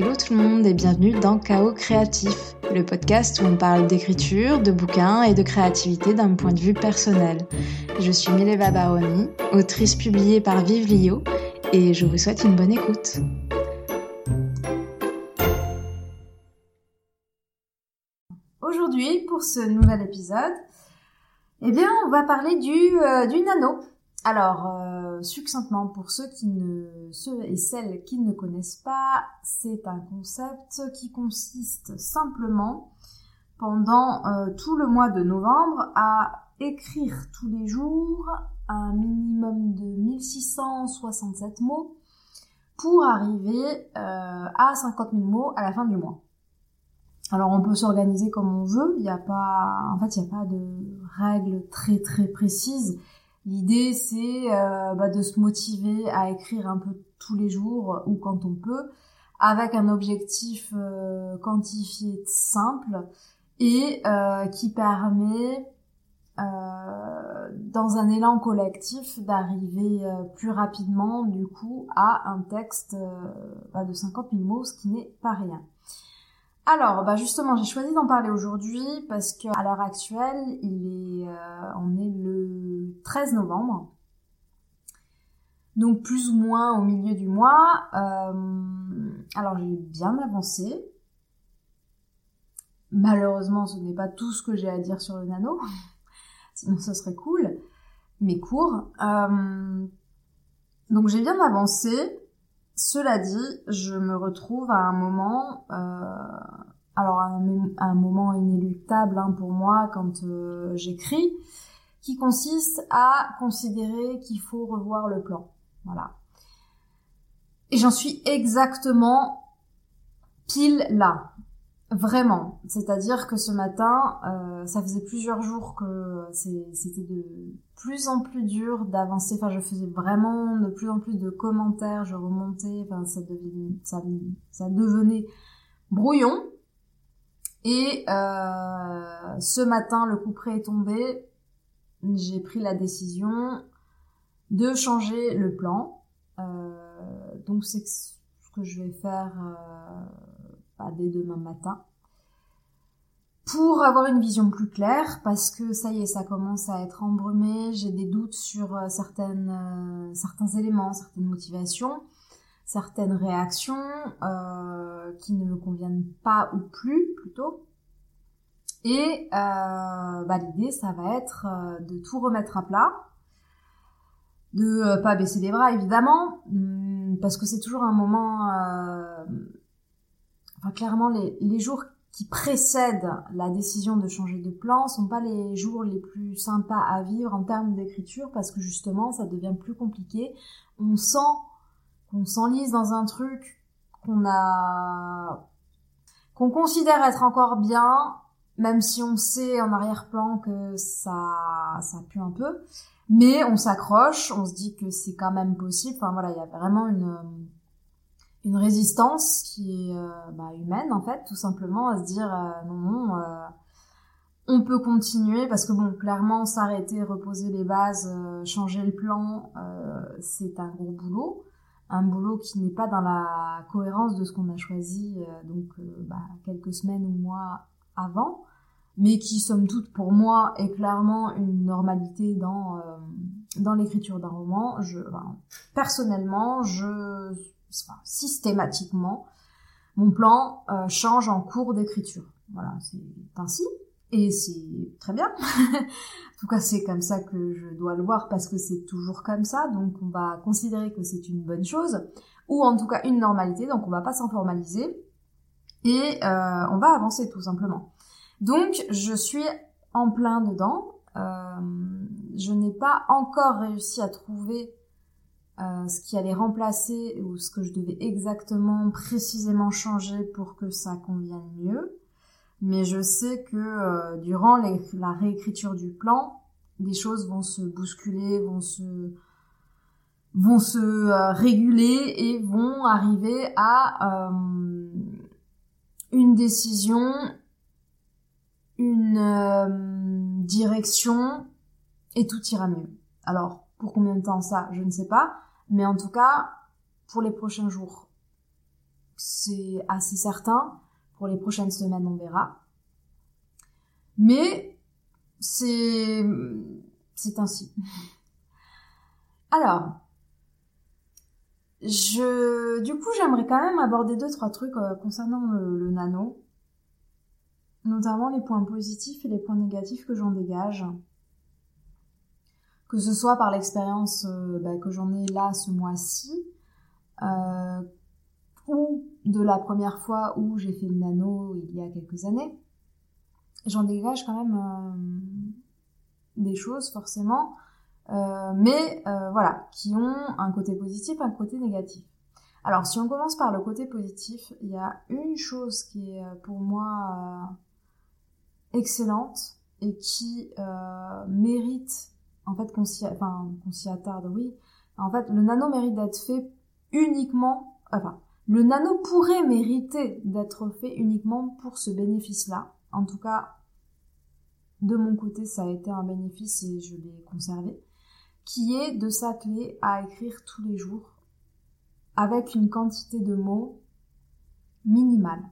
Hello tout le monde et bienvenue dans Chaos Créatif, le podcast où on parle d'écriture, de bouquins et de créativité d'un point de vue personnel. Je suis Mileva Baroni, autrice publiée par Vive Lio et je vous souhaite une bonne écoute. Aujourd'hui, pour ce nouvel épisode, eh bien, on va parler du, euh, du nano. Alors, euh, succinctement, pour ceux qui ne, et celles qui ne connaissent pas, c'est un concept qui consiste simplement, pendant euh, tout le mois de novembre, à écrire tous les jours un minimum de 1667 mots pour arriver à 50 000 mots à la fin du mois. Alors on peut s'organiser comme on veut, il n'y a pas, en fait, il n'y a pas de règles très très précises. L'idée c'est euh, bah, de se motiver à écrire un peu tous les jours ou quand on peut, avec un objectif euh, quantifié simple et euh, qui permet dans un élan collectif d'arriver plus rapidement du coup à un texte bah, de 50 000 mots, ce qui n'est pas rien. Alors, bah justement, j'ai choisi d'en parler aujourd'hui parce que à l'heure actuelle, il est, euh, on est le 13 novembre, donc plus ou moins au milieu du mois. Euh, alors, j'ai bien avancé. Malheureusement, ce n'est pas tout ce que j'ai à dire sur le nano, sinon ce serait cool, mais court. Euh, donc, j'ai bien avancé. Cela dit, je me retrouve à un moment, euh, alors un, moment inéluctable hein, pour moi quand euh, j'écris, qui consiste à considérer qu'il faut revoir le plan. Voilà. Et j'en suis exactement pile là. Vraiment. C'est-à-dire que ce matin, euh, ça faisait plusieurs jours que c'était de plus en plus dur d'avancer. Enfin, je faisais vraiment de plus en plus de commentaires, je remontais, enfin, ça devenait, brouillon. Et euh, ce matin, le coup près est tombé. J'ai pris la décision de changer le plan. Euh, donc c'est ce que je vais faire euh, dès demain matin pour avoir une vision plus claire parce que ça y est, ça commence à être embrumé, j'ai des doutes sur euh, certaines, euh, certains éléments, certaines motivations, certaines réactions euh, qui ne me conviennent pas ou plus plutôt. Et bah, l'idée, ça va être de tout remettre à plat, de pas baisser les bras évidemment, hum, parce que c'est toujours un moment... enfin clairement, les, jours qui précèdent la décision de changer de plan sont pas les jours les plus sympas à vivre en termes d'écriture parce que justement ça devient plus compliqué. On sent qu'on s'enlise dans un truc qu'on a qu'on considère être encore bien, même si on sait en arrière-plan que ça ça pue un peu, mais on s'accroche, on se dit que c'est quand même possible. Enfin voilà, il y a vraiment une une résistance qui est euh, bah, humaine en fait, tout simplement à se dire euh, non non, euh, on peut continuer parce que bon clairement s'arrêter, reposer les bases, changer le plan, c'est un gros boulot, un boulot qui n'est pas dans la cohérence de ce qu'on a choisi donc bah, quelques semaines ou mois avant, mais qui somme toute pour moi est clairement une normalité dans dans l'écriture d'un roman. Je, personnellement, je systématiquement, mon plan euh, change en cours d'écriture. Voilà, c'est ainsi. Et c'est très bien. en tout cas, c'est comme ça que je dois le voir parce que c'est toujours comme ça. Donc, on va considérer que c'est une bonne chose ou en tout cas une normalité. Donc, on va pas s'en formaliser et euh, on va avancer tout simplement. Donc, je suis en plein dedans. Euh, je n'ai pas encore réussi à trouver euh, ce qui allait remplacer ou ce que je devais exactement précisément changer pour que ça convienne mieux. Mais je sais que euh, durant la réécriture du plan, des choses vont se bousculer, vont se vont se euh, réguler et vont arriver à une décision, une direction et tout ira mieux. Alors, pour combien de temps ça, je ne sais pas. Mais en tout cas, pour les prochains jours, c'est assez certain. Pour les prochaines semaines, on verra. Mais c'est c'est ainsi. Alors, je du coup, j'aimerais quand même aborder deux trois trucs euh, concernant le, nano, notamment les points positifs et les points négatifs que j'en dégage. Que ce soit par l'expérience euh, bah, que j'en ai là ce mois-ci, euh, ou de la première fois où j'ai fait le nano il y a quelques années, j'en dégage quand même euh, des choses forcément, euh, mais euh, voilà, qui ont un côté positif, un côté négatif. Alors si on commence par le côté positif, il y a une chose qui est pour moi excellente et qui mérite en fait qu'on s'y attarde, oui. En fait, le nano mérite d'être fait uniquement, enfin, le nano pourrait mériter d'être fait uniquement pour ce bénéfice-là. En tout cas, de mon côté, ça a été un bénéfice et je l'ai conservé, qui est de s'atteler à écrire tous les jours avec une quantité de mots minimale.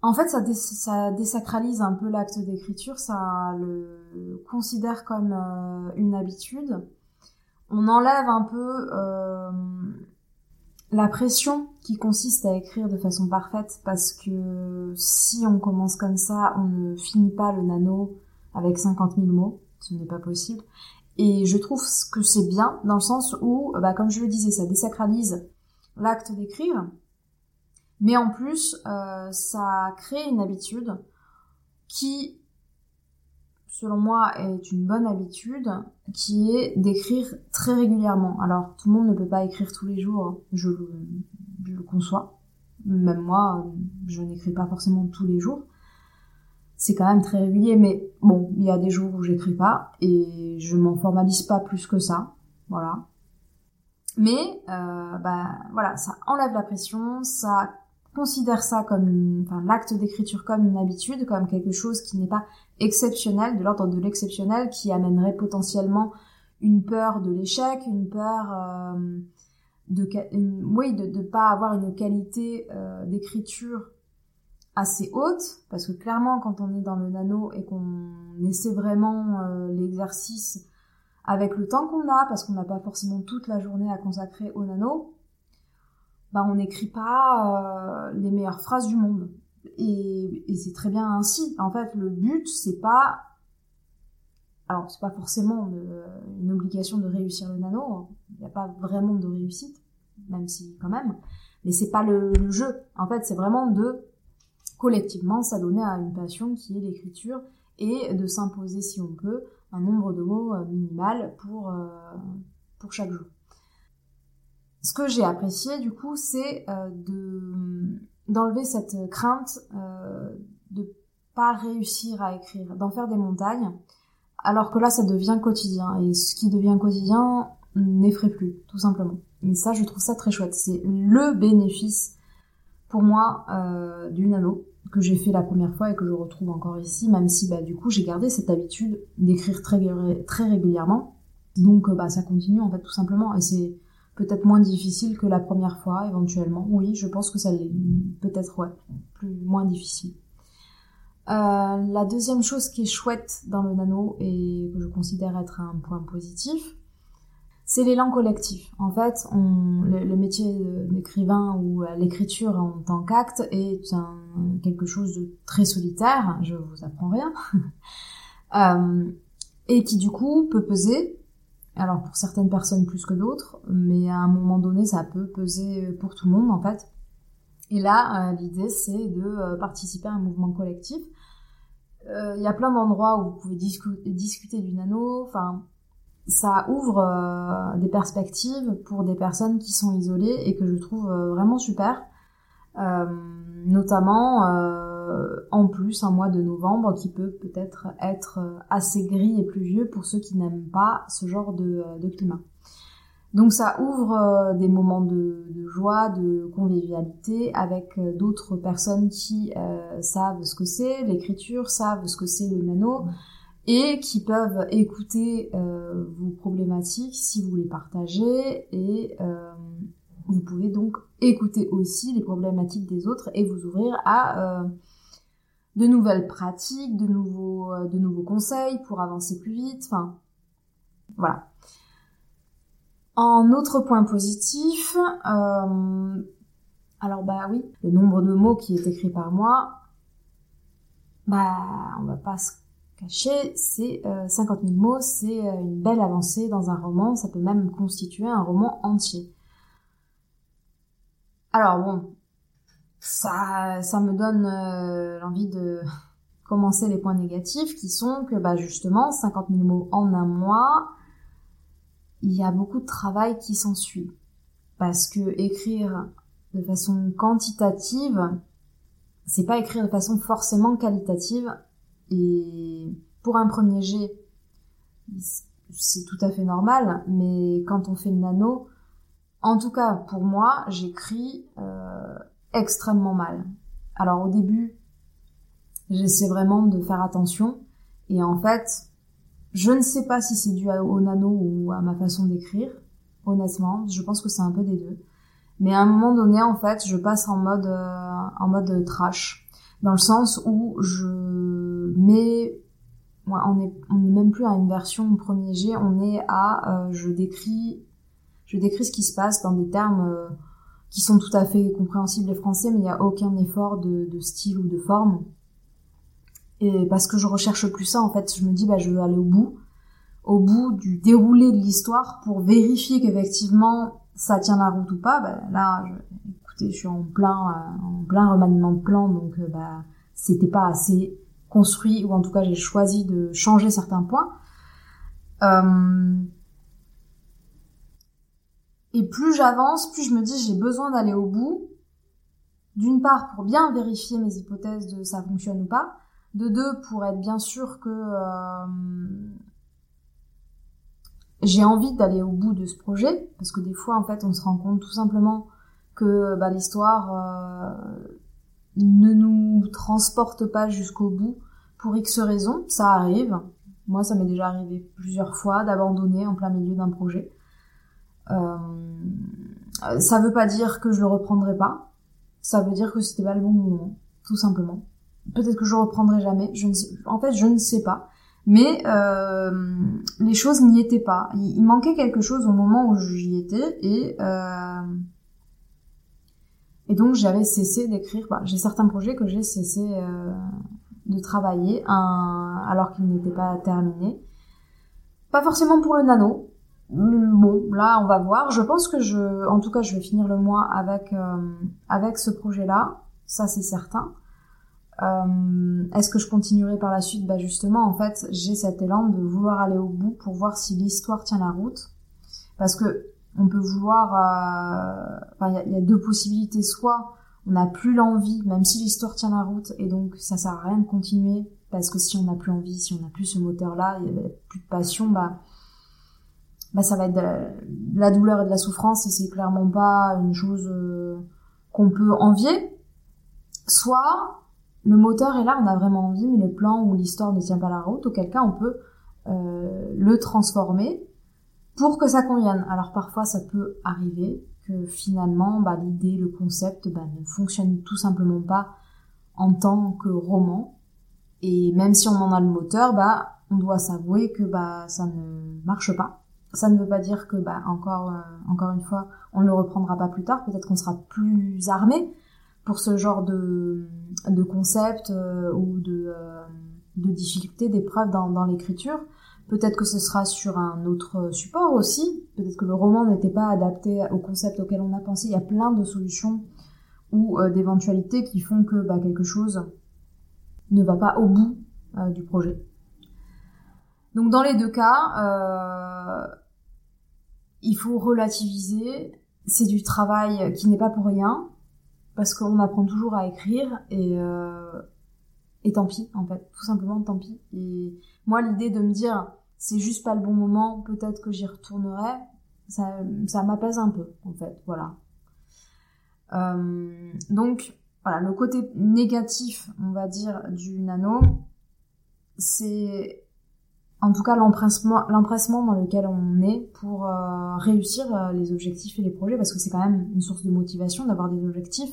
En fait, ça, désacralise un peu l'acte d'écriture, ça le considère comme euh, une habitude. On enlève un peu euh, la pression qui consiste à écrire de façon parfaite parce que si on commence comme ça, on ne finit pas le nano avec 50 000 mots, ce n'est pas possible. Et je trouve que c'est bien dans le sens où, bah, comme je le disais, ça désacralise l'acte d'écrire, mais en plus, euh, ça crée une habitude qui selon moi, est une bonne habitude, qui est d'écrire très régulièrement. Alors, tout le monde ne peut pas écrire tous les jours, hein. je, le conçois. Même moi, je n'écris pas forcément tous les jours. C'est quand même très régulier, mais bon, il y a des jours où j'écris pas et je m'en formalise pas plus que ça. Voilà. Mais euh, bah voilà, ça enlève la pression, ça considère ça comme enfin, l'acte d'écriture comme une habitude, comme quelque chose qui n'est pas exceptionnel, de l'ordre de l'exceptionnel, qui amènerait potentiellement une peur de l'échec, une peur euh, de, oui, de ne pas avoir une qualité euh, d'écriture assez haute, parce que clairement, quand on est dans le nano et qu'on essaie vraiment euh, l'exercice avec le temps qu'on a, parce qu'on n'a pas forcément toute la journée à consacrer au nano, bah on n'écrit pas euh, les meilleures phrases du monde. Et, et c'est très bien ainsi. En fait, le but, c'est pas... Alors, c'est pas forcément une, obligation de réussir le nano. Il n'y a pas vraiment de réussite, même si quand même. Mais c'est pas le, jeu. En fait, c'est vraiment de collectivement s'adonner à une passion qui est l'écriture et de s'imposer, si on peut, un nombre de mots euh, minimal pour, euh, pour chaque jour ce que j'ai apprécié du coup, c'est euh, de d'enlever cette crainte euh, de pas réussir à écrire, d'en faire des montagnes, alors que là ça devient quotidien et ce qui devient quotidien n'effraie plus, tout simplement. Et ça, je trouve ça très chouette. C'est le bénéfice pour moi euh, du nano que j'ai fait la première fois et que je retrouve encore ici, même si bah, du coup j'ai gardé cette habitude d'écrire très, régulièrement. Donc bah, ça continue en fait tout simplement et c'est peut-être moins difficile que la première fois, éventuellement. Oui, je pense que ça l'est. Peut-être, ouais, plus, moins difficile. Euh, la deuxième chose qui est chouette dans le nano et que je considère être un point positif, c'est l'élan collectif. En fait, on, le, métier d'écrivain ou l'écriture en tant qu'acte est un, quelque chose de très solitaire, je vous apprends rien, euh, et qui du coup peut peser alors pour certaines personnes plus que d'autres, mais à un moment donné, ça peut peser pour tout le monde en fait. Et là, euh, l'idée, c'est de euh, participer à un mouvement collectif. Euh, il y a plein d'endroits où vous pouvez discuter du nano. Enfin, ça ouvre des perspectives pour des personnes qui sont isolées et que je trouve vraiment super. notamment euh, en plus un mois de novembre qui peut peut-être être euh, assez gris et pluvieux pour ceux qui n'aiment pas ce genre de, euh, climat. Donc ça ouvre des moments de, joie, de convivialité avec d'autres personnes qui savent ce que c'est l'écriture, savent ce que c'est le nano et qui peuvent écouter vos problématiques si vous les partagez et Vous pouvez donc écouter aussi les problématiques des autres et vous ouvrir à euh, de nouvelles pratiques, de nouveaux, euh, de nouveaux conseils pour avancer plus vite. Enfin, voilà. En autre point positif, euh, alors bah oui, le nombre de mots qui est écrit par moi, bah on va pas se cacher, c'est 50 000 mots, c'est une belle avancée dans un roman, ça peut même constituer un roman entier. Alors bon, ça, ça me donne euh, l'envie de commencer les points négatifs qui sont que bah justement 50 000 mots en un mois, il y a beaucoup de travail qui s'ensuit. Parce que écrire de façon quantitative, c'est pas écrire de façon forcément qualitative. Et pour un premier jet, c'est tout à fait normal, mais quand on fait le nano, en tout cas, pour moi, j'écris euh, extrêmement mal. Alors au début, j'essaie vraiment de faire attention. Et en fait, je ne sais pas si c'est dû au nano ou à ma façon d'écrire. Honnêtement, je pense que c'est un peu des deux. Mais à un moment donné, en fait, je passe en mode euh, en mode trash, dans le sens où je mets, ouais, on est on n'est même plus à une version premier G, on est à euh, je décris je décris ce qui se passe dans des termes euh, qui sont tout à fait compréhensibles les français, mais il n'y a aucun effort de, style ou de forme. Et parce que je recherche plus ça, en fait, je me dis, bah, je veux aller au bout, au bout du déroulé de l'histoire pour vérifier qu'effectivement ça tient la route ou pas. Bah, là, écoutez, je suis en plein, euh, en plein remaniement de plan, donc euh, bah, c'était pas assez construit, ou en tout cas j'ai choisi de changer certains points. Euh, et plus j'avance, plus je me dis j'ai besoin d'aller au bout. D'une part pour bien vérifier mes hypothèses de ça fonctionne ou pas. De deux pour être bien sûr que euh, j'ai envie d'aller au bout de ce projet. Parce que des fois en fait on se rend compte tout simplement que bah, l'histoire euh, ne nous transporte pas jusqu'au bout pour X raisons. Ça arrive. Moi ça m'est déjà arrivé plusieurs fois d'abandonner en plein milieu d'un projet. Euh, ça veut pas dire que je le reprendrai pas. Ça veut dire que c'était pas le bon moment, tout simplement. Peut-être que je le reprendrai jamais. Je ne sais, en fait, je ne sais pas. Mais euh, les choses n'y étaient pas. Il, manquait quelque chose au moment où j'y étais et euh, et donc j'avais cessé d'écrire. Bah, j'ai certains projets que j'ai cessé euh, de travailler alors qu'ils n'étaient pas terminés. Pas forcément pour le nano, Bon, là, on va voir. Je pense que je, en tout cas, je vais finir le mois avec euh, avec ce projet-là. Ça, c'est certain. Euh, Est-ce que je continuerai par la suite? Bah justement, en fait, j'ai cet élan de vouloir aller au bout pour voir si l'histoire tient la route. Parce que on peut vouloir. Euh, enfin, il y, a deux possibilités. Soit on n'a plus l'envie, même si l'histoire tient la route, et donc ça sert à rien de continuer parce que si on n'a plus envie, si on n'a plus ce moteur-là, il n'y a plus de passion, bah bah ça va être de la, douleur et de la souffrance et c'est clairement pas une chose euh, qu'on peut envier. Soit le moteur est là, on a vraiment envie, mais le plan ou l'histoire ne tient pas la route, auquel cas on peut euh, le transformer pour que ça convienne. Alors parfois ça peut arriver que finalement bah, l'idée, le concept bah, ne fonctionne tout simplement pas en tant que roman. Et même si on en a le moteur, bah on doit s'avouer que bah ça ne marche pas ça ne veut pas dire que, bah, encore, euh, encore une fois, on ne le reprendra pas plus tard. Peut-être qu'on sera plus armé pour ce genre de, de concept euh, ou de, euh, de difficultés, d'épreuves dans, dans l'écriture. Peut-être que ce sera sur un autre support aussi. Peut-être que le roman n'était pas adapté au concept auquel on a pensé. Il y a plein de solutions ou d'éventualités qui font que bah, quelque chose ne va pas au bout du projet. Donc dans les deux cas, euh, il faut relativiser. C'est du travail qui n'est pas pour rien, parce qu'on apprend toujours à écrire et euh, et tant pis en fait, tout simplement tant pis. Et moi l'idée de me dire c'est juste pas le bon moment, peut-être que j'y retournerai, ça, ça m'apaise un peu en fait, voilà. Euh, donc voilà, le côté négatif, on va dire, du nano, c'est en tout cas l'empressement dans lequel on est pour euh, réussir euh, les objectifs et les projets parce que c'est quand même une source de motivation d'avoir des objectifs.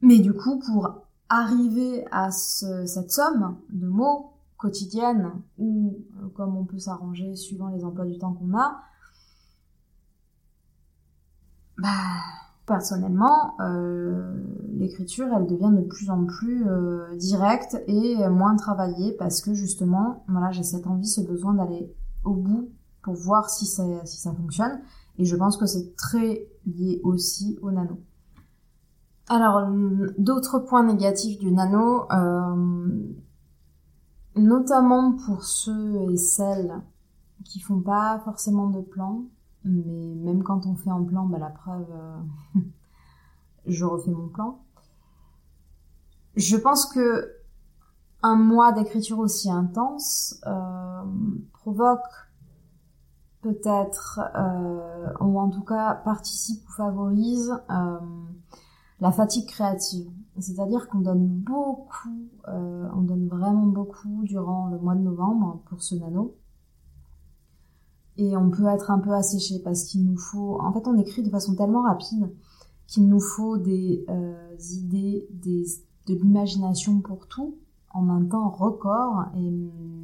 Mais du coup pour arriver à cette somme de mots quotidienne ou euh, comme on peut s'arranger suivant les emplois du temps qu'on a bah personnellement, l'écriture, elle devient de plus en plus euh, directe et moins travaillée parce que justement, voilà, j'ai cette envie, ce besoin d'aller au bout pour voir si ça, fonctionne. Et je pense que c'est très lié aussi au nano. Alors, d'autres points négatifs du nano, euh, notamment pour ceux et celles qui font pas forcément de plan, mais même quand on fait un plan, bah, la preuve, euh, je refais mon plan. Je pense que un mois d'écriture aussi intense euh, provoque peut-être, euh, ou en tout cas participe ou favorise la fatigue créative. C'est-à-dire qu'on donne beaucoup, on donne vraiment beaucoup durant le mois de novembre pour ce nano et on peut être un peu asséché parce qu'il nous faut, en fait, on écrit de façon tellement rapide qu'il nous faut des euh, idées, des, de l'imagination pour tout en un temps record et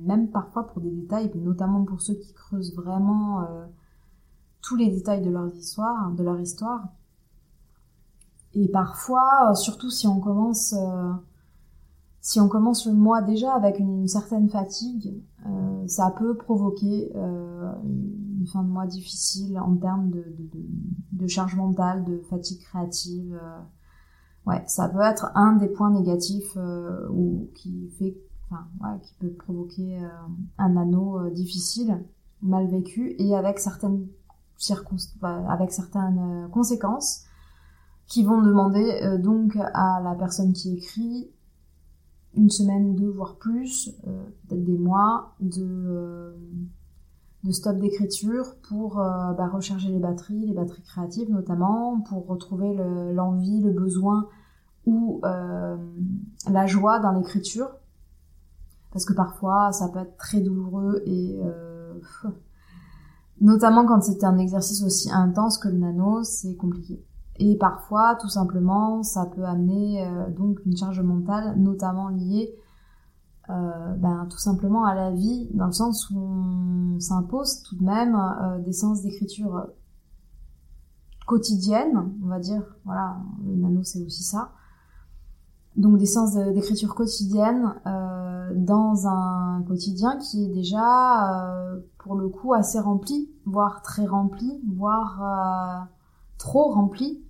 même parfois pour des détails, notamment pour ceux qui creusent vraiment euh, tous les détails de leur histoire, de leur histoire. Et parfois, euh, surtout si on commence si on commence le mois déjà avec une certaine fatigue, euh, ça peut provoquer euh, une fin de mois difficile en termes de charge mentale, de fatigue créative. Euh. ouais, ça peut être un des points négatifs ou qui fait, enfin, ouais, qui peut provoquer un anneau difficile, mal vécu et avec certaines circonstances, avec certaines conséquences qui vont demander donc à la personne qui écrit une semaine, deux, voire plus, euh, peut-être des mois, de, euh, de stop d'écriture pour euh, bah, recharger les batteries, les batteries créatives notamment, pour retrouver l'envie, le, besoin ou la joie dans l'écriture. Parce que parfois, ça peut être très douloureux et notamment quand c'est un exercice aussi intense que le nano, c'est compliqué. Et parfois, tout simplement, ça peut amener euh, donc une charge mentale, notamment liée euh, ben, tout simplement à la vie, dans le sens où on s'impose tout de même euh, des séances d'écriture quotidiennes, on va dire. Voilà, le nano c'est aussi ça. Donc des séances d'écriture quotidienne euh, dans un quotidien qui est déjà pour le coup assez rempli, voire très rempli, voire trop rempli.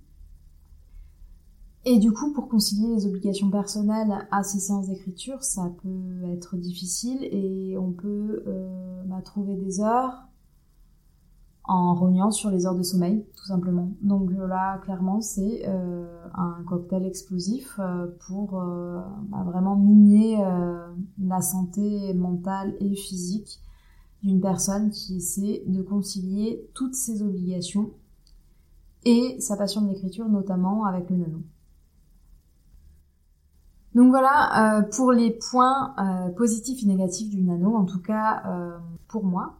Et du coup, pour concilier les obligations personnelles à ces séances d'écriture, ça peut être difficile et on peut euh, bah, trouver des heures en rognant sur les heures de sommeil, tout simplement. Donc euh, là, clairement, c'est euh, un cocktail explosif euh, pour bah, vraiment miner la santé mentale et physique d'une personne qui essaie de concilier toutes ses obligations et sa passion de l'écriture, notamment avec le nano. Donc voilà euh, pour les points euh, positifs et négatifs du nano, en tout cas euh, pour moi.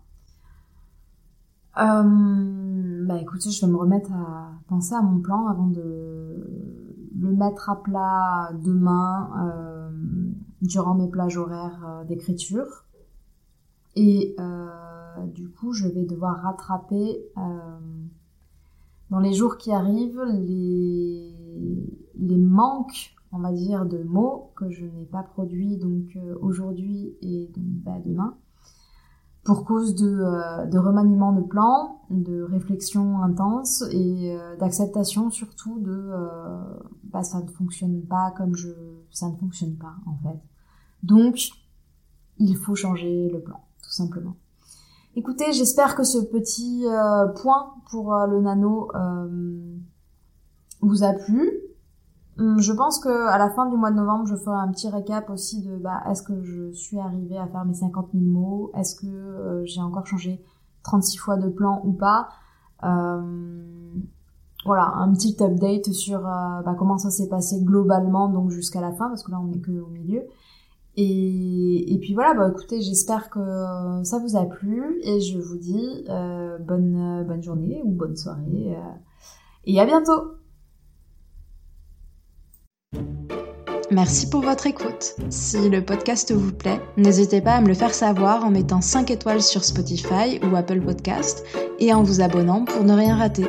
bah écoutez, je vais me remettre à penser à mon plan avant de le mettre à plat demain durant mes plages horaires d'écriture. Et du coup, je vais devoir rattraper dans les jours qui arrivent les, les manques, on va dire, de mots que je n'ai pas produits donc euh, aujourd'hui et donc bah, demain pour cause de, euh, de remaniement de plans, de réflexion intense et euh, d'acceptation surtout de bah, ça ne fonctionne pas comme je ça ne fonctionne pas en fait. Donc il faut changer le plan tout simplement. Écoutez, j'espère que ce petit euh, point pour euh, le nano euh, vous a plu. Hum, je pense que à la fin du mois de novembre, je ferai un petit récap aussi de bah, est-ce que je suis arrivée à faire mes 50 000 mots, est-ce que j'ai encore changé 36 fois de plan ou pas? voilà, un petit update sur bah, comment ça s'est passé globalement donc jusqu'à la fin parce que là on n'est que au milieu Et, et puis voilà, bah écoutez, j'espère que ça vous a plu et je vous dis euh, bonne bonne journée ou bonne soirée euh, et à bientôt. Merci pour votre écoute. Si le podcast vous plaît, n'hésitez pas à me le faire savoir en mettant 5 étoiles sur Spotify ou Apple Podcast et en vous abonnant pour ne rien rater.